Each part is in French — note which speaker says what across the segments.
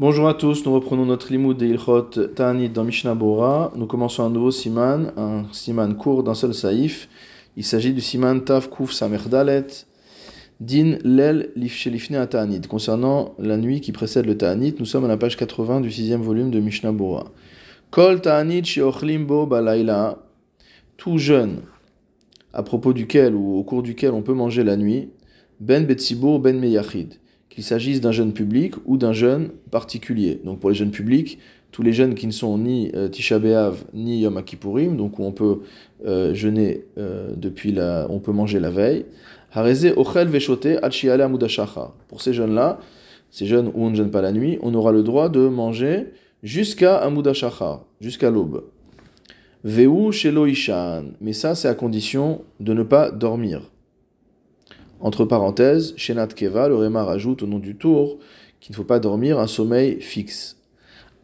Speaker 1: Bonjour à tous, nous reprenons notre limoud de Ilchot Ta'anit dans Mishnah Bora. Nous commençons un nouveau siman, un siman court d'un seul saïf. Il s'agit du siman Tav Kuf Samer Dalet, Din Lel Lifshelifne Ta'anit. Concernant la nuit qui précède le Ta'anit, nous sommes à la page 80 du sixième volume de Mishnah Bora. Kol Ta'anit Sheochlim Bo Balaila, tout jeune, à propos duquel ou au cours duquel on peut manger la nuit, Ben Betzibur Ben Meyachid qu'il s'agisse d'un jeune public ou d'un jeune particulier. Donc pour les jeunes publics, tous les jeunes qui ne sont ni euh, Tisha ni Yom Kippourim, donc où on peut euh, jeûner euh, depuis la, on peut manger la veille. Hareze ochel veshote Pour ces jeunes-là, ces jeunes où on ne jeûne pas la nuit, on aura le droit de manger jusqu'à Amudashachar, jusqu'à l'aube. Veu shelo mais ça c'est à condition de ne pas dormir. Entre parenthèses, Shenat Keva, le Réma rajoute au nom du tour qu'il ne faut pas dormir un sommeil fixe.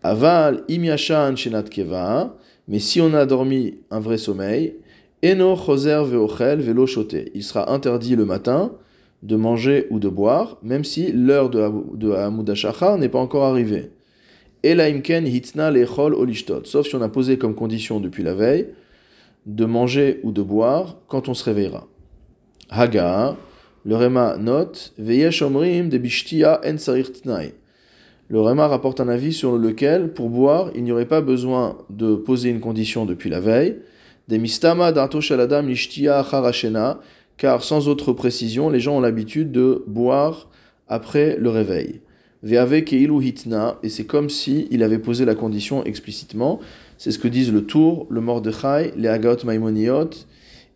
Speaker 1: Aval Imyashan Shenat Keva, mais si on a dormi un vrai sommeil, Eno Choser Veochel Velo Il sera interdit le matin de manger ou de boire, même si l'heure de Hamudashachar n'est pas encore arrivée. Elaimken Hitna Lechol Olishtot, sauf si on a posé comme condition depuis la veille de manger ou de boire quand on se réveillera. Haga, le Réma note Le Réma rapporte un avis sur lequel, pour boire, il n'y aurait pas besoin de poser une condition depuis la veille. Des car sans autre précision, les gens ont l'habitude de boire après le réveil. Veave keilu et c'est comme si il avait posé la condition explicitement. C'est ce que disent le Tour, le Mordechai, les Agaot Maimoniot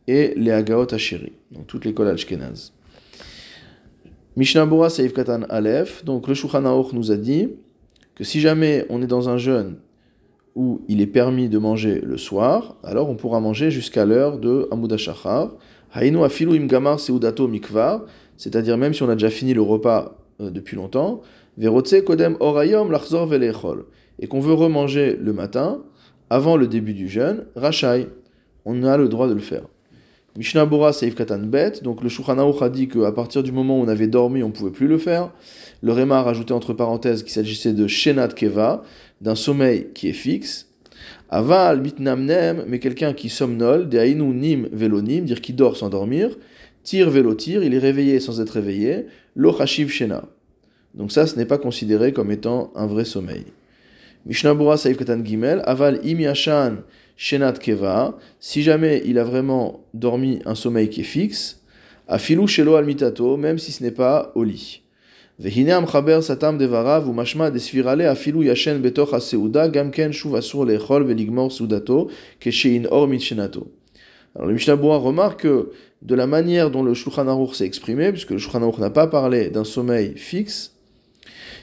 Speaker 1: et les Agaot Asheri, donc toutes les collages Ashkenaz. Mishnah Bora Seif Katan Aleph, donc le Shulchan nous a dit que si jamais on est dans un jeûne où il est permis de manger le soir, alors on pourra manger jusqu'à l'heure de Amuda Shachar. Afilu im gamar seudato mikvar, c'est-à-dire même si on a déjà fini le repas euh, depuis longtemps, verotse kodem orayom lachzor velechol, et qu'on veut remanger le matin, avant le début du jeûne, rachai, on a le droit de le faire. Mishnah Bora Seif Katan Bet, donc le Shulchan a dit qu'à partir du moment où on avait dormi, on ne pouvait plus le faire. Le Réma a rajouté entre parenthèses qu'il s'agissait de Shenat Keva, d'un sommeil qui est fixe. Aval Bitnamnem, mais quelqu'un qui somnole, de Ainu Nim Velonim, dire qui dort sans dormir. Tir Velotir, il est réveillé sans être réveillé. Lo Hashiv Shena. Donc ça, ce n'est pas considéré comme étant un vrai sommeil. Mishnah Bora Seif Katan Gimel, Aval Im Yashan Shenat Keva, si jamais il a vraiment dormi un sommeil qui est fixe, à filou shelo al mitato, même si ce n'est pas au lit. Vehine amchaber satam devarav ou mashma desvirale afilu yashen betoch aseuda gamken shuv asur lechol veligmor sudato keshein or mitshenato. Alors le Mishnah remarque que de la manière dont le Shulchan Aruch s'est exprimé, puisque le Shulchan Aruch n'a pas parlé d'un sommeil fixe,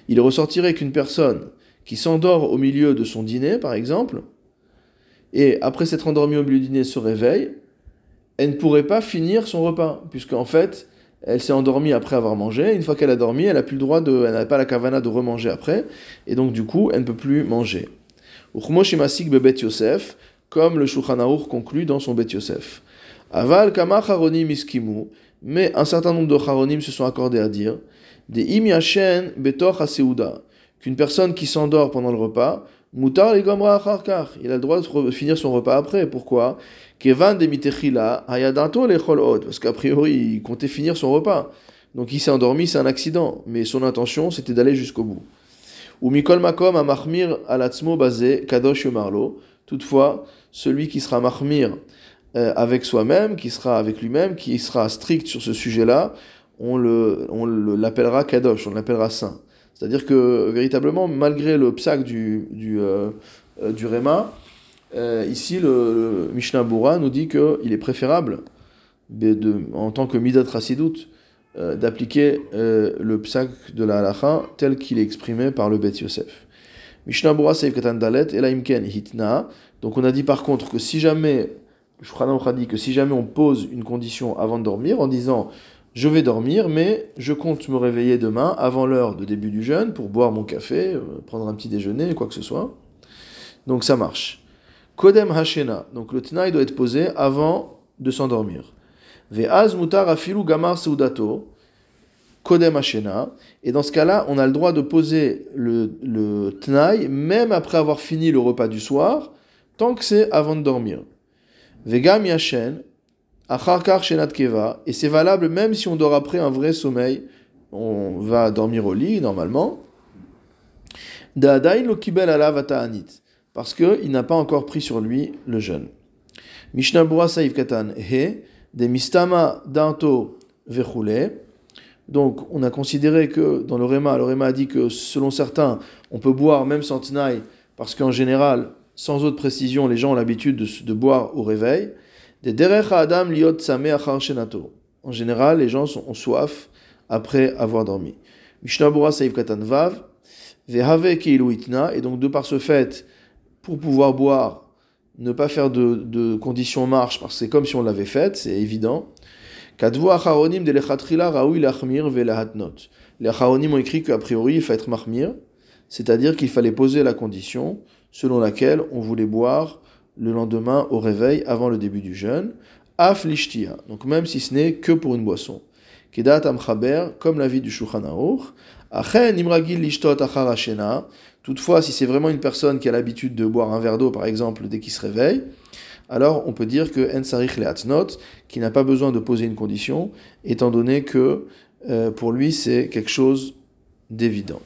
Speaker 1: il ressortirait qu'une personne qui s'endort au milieu de son dîner, par exemple, et après s'être endormie au milieu du dîner se réveille, elle ne pourrait pas finir son repas, puisque en fait, elle s'est endormie après avoir mangé. Une fois qu'elle a dormi, elle n'a plus le droit de, elle n'a pas la kavana de remanger après, et donc du coup, elle ne peut plus manger. bebet Yosef, comme le Shulchan conclut dans son Bet Yosef. Aval kama charonim iskimu, mais un certain nombre de charonim se sont accordés à dire des im yashen betoch qu'une personne qui s'endort pendant le repas Il a le droit de finir son repas après. Pourquoi? Parce qu'a priori, il comptait finir son repas. Donc il s'est endormi, c'est un accident. Mais son intention, c'était d'aller jusqu'au bout. Ou Mikol Makom a Mahmir alatzmo basé Kadosh Marlo. Toutefois, celui qui sera Mahmir euh, avec soi-même, qui sera avec lui-même, qui sera strict sur ce sujet-là, on l'appellera on Kadosh, on l'appellera saint. C'est-à-dire que véritablement, malgré le psak du, du, euh, euh, du Réma, euh, ici le, Mishnah Bura nous dit qu'il est préférable, de, en tant que Midat Rasidut, d'appliquer le psak de la halacha tel qu'il est exprimé par le Bet Yosef. Mishnah Bura Seif Katan Dalet, Elaimken Hitna. Donc on a dit par contre que si jamais, a dit que si jamais on pose une condition avant de dormir en disant je vais dormir, mais je compte me réveiller demain avant l'heure de début du jeûne pour boire mon café, euh, prendre un petit déjeuner, quoi que ce soit. Donc ça marche. Kodem Hashena, donc le tnaï doit être posé avant de s'endormir. Ve'az mutar afilu gamar seudato, Kodem Ashena. Et dans ce cas-là, on a le droit de poser le, le même après avoir fini le repas du soir, tant que c'est avant de dormir. Vegam Yashen, Acharkar. Et c'est valable même si on dort après un vrai sommeil. On va dormir au lit, normalement. Da'adain lo kibel alav Parce qu'il n'a pas encore pris sur lui le jeûne. Mishnah Saïf Katan He, de Mistama Danto Vechule. Donc, on a considéré que dans le Réma, le a dit que selon certains, on peut boire même sans tenaille, parce qu'en général, sans autre précision, les gens ont l'habitude de, boire au réveil. Adam Liot. En général, les gens ont soif après avoir dormi. Mishnah Vav, Vehave et donc de par ce fait, pour pouvoir boire, ne pas faire de, de conditions marche, parce que c'est comme si on l'avait faite, c'est évident. Les acharonim ont écrit qu'a priori il faut être mahmir, c'est-à-dire qu'il fallait poser la condition selon laquelle on voulait boire le lendemain au réveil avant le début du jeûne, af donc même si ce n'est que pour une boisson. Kedat amchaber, comme l'avis du Shulchan achen imragil lishtot achar toutefois si c'est vraiment une personne qui a l'habitude de boire un verre d'eau par exemple dès qu'il se réveille, alors on peut dire que En Sarich Leatnot, qui n'a pas besoin de poser une condition, étant donné que euh, pour lui c'est quelque chose d'évident.